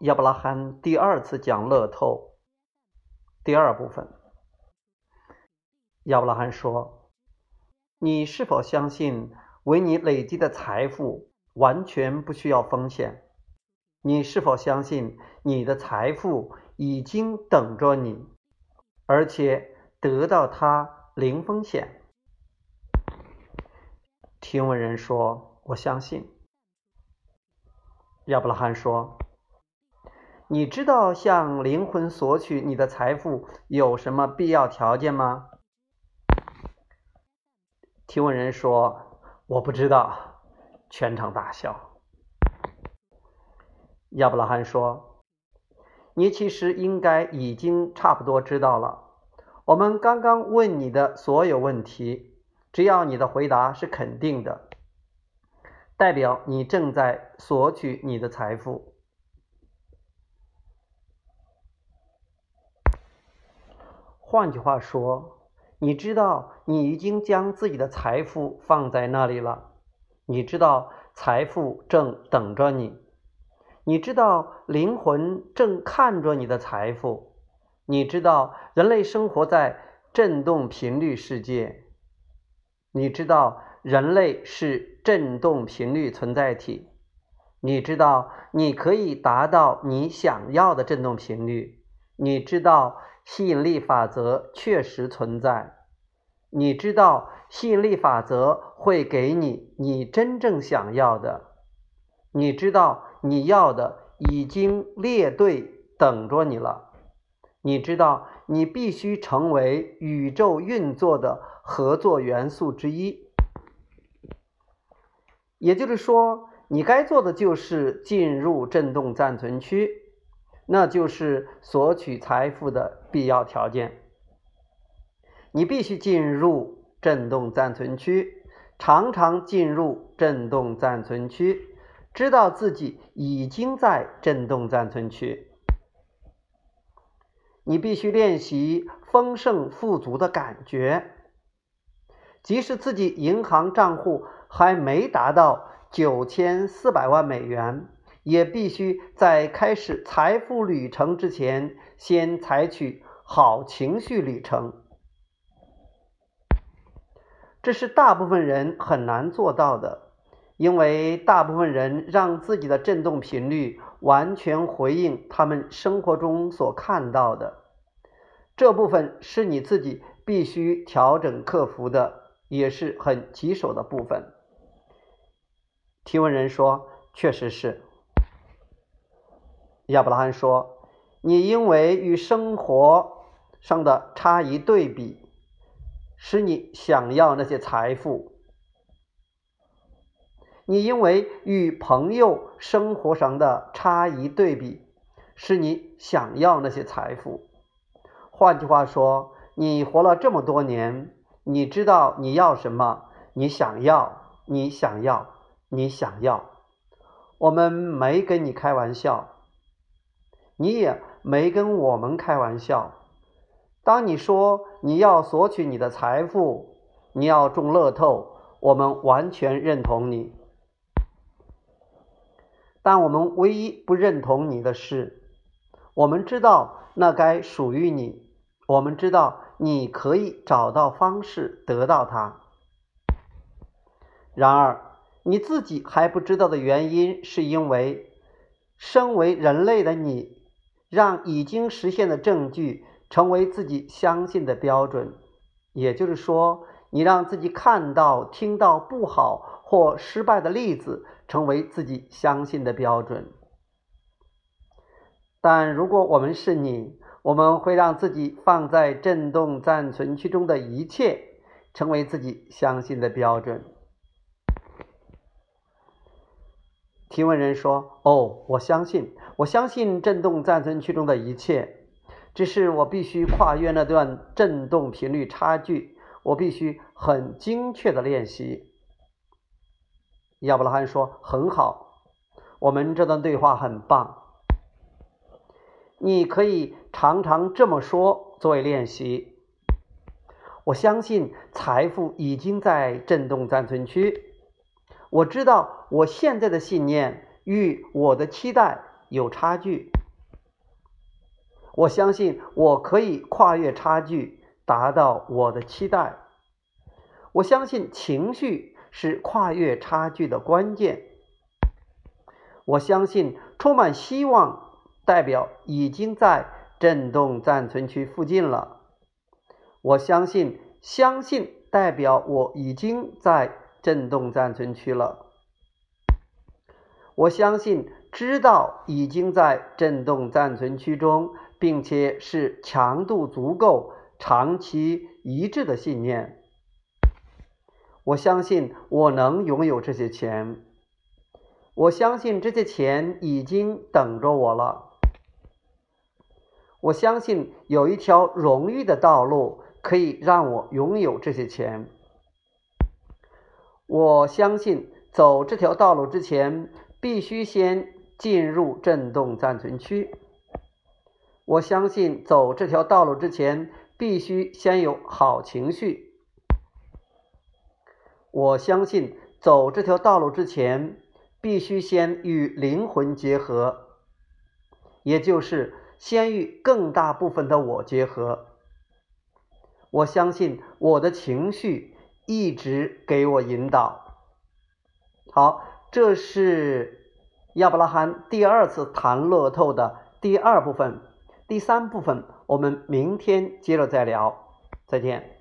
亚伯拉罕第二次讲乐透第二部分。亚伯拉罕说：“你是否相信，为你累积的财富完全不需要风险？你是否相信，你的财富已经等着你，而且得到它零风险？”听闻人说：“我相信。”亚伯拉罕说：“你知道向灵魂索取你的财富有什么必要条件吗？”提问人说：“我不知道。”全场大笑。亚伯拉罕说：“你其实应该已经差不多知道了。我们刚刚问你的所有问题，只要你的回答是肯定的，代表你正在索取你的财富。换句话说。”你知道，你已经将自己的财富放在那里了。你知道，财富正等着你。你知道，灵魂正看着你的财富。你知道，人类生活在振动频率世界。你知道，人类是振动频率存在体。你知道，你可以达到你想要的振动频率。你知道。吸引力法则确实存在，你知道吸引力法则会给你你真正想要的，你知道你要的已经列队等着你了，你知道你必须成为宇宙运作的合作元素之一，也就是说，你该做的就是进入振动暂存区。那就是索取财富的必要条件。你必须进入振动暂存区，常常进入振动暂存区，知道自己已经在振动暂存区。你必须练习丰盛富足的感觉，即使自己银行账户还没达到九千四百万美元。也必须在开始财富旅程之前，先采取好情绪旅程。这是大部分人很难做到的，因为大部分人让自己的振动频率完全回应他们生活中所看到的。这部分是你自己必须调整克服的，也是很棘手的部分。提问人说：“确实是。”亚伯拉罕说：“你因为与生活上的差异对比，使你想要那些财富；你因为与朋友生活上的差异对比，使你想要那些财富。换句话说，你活了这么多年，你知道你要什么，你想要，你想要，你想要。我们没跟你开玩笑。”你也没跟我们开玩笑。当你说你要索取你的财富，你要中乐透，我们完全认同你。但我们唯一不认同你的是，我们知道那该属于你，我们知道你可以找到方式得到它。然而你自己还不知道的原因，是因为身为人类的你。让已经实现的证据成为自己相信的标准，也就是说，你让自己看到、听到不好或失败的例子成为自己相信的标准。但如果我们是你，我们会让自己放在振动暂存区中的一切成为自己相信的标准。提问人说：“哦，我相信，我相信振动暂存区中的一切，只是我必须跨越那段振动频率差距，我必须很精确的练习。”亚伯拉罕说：“很好，我们这段对话很棒，你可以常常这么说作为练习。我相信财富已经在振动暂存区。”我知道我现在的信念与我的期待有差距。我相信我可以跨越差距，达到我的期待。我相信情绪是跨越差距的关键。我相信充满希望代表已经在震动暂存区附近了。我相信相信代表我已经在震动暂存区了。我相信知道已经在震动暂存区中。并且是强度足够、长期一致的信念。我相信我能拥有这些钱。我相信这些钱已经等着我了。我相信有一条荣誉的道路可以让我拥有这些钱。我相信走这条道路之前，必须先进入震动暂存区。我相信走这条道路之前，必须先有好情绪。我相信走这条道路之前，必须先与灵魂结合，也就是先与更大部分的我结合。我相信我的情绪一直给我引导。好，这是亚伯拉罕第二次谈乐透的第二部分。第三部分，我们明天接着再聊，再见。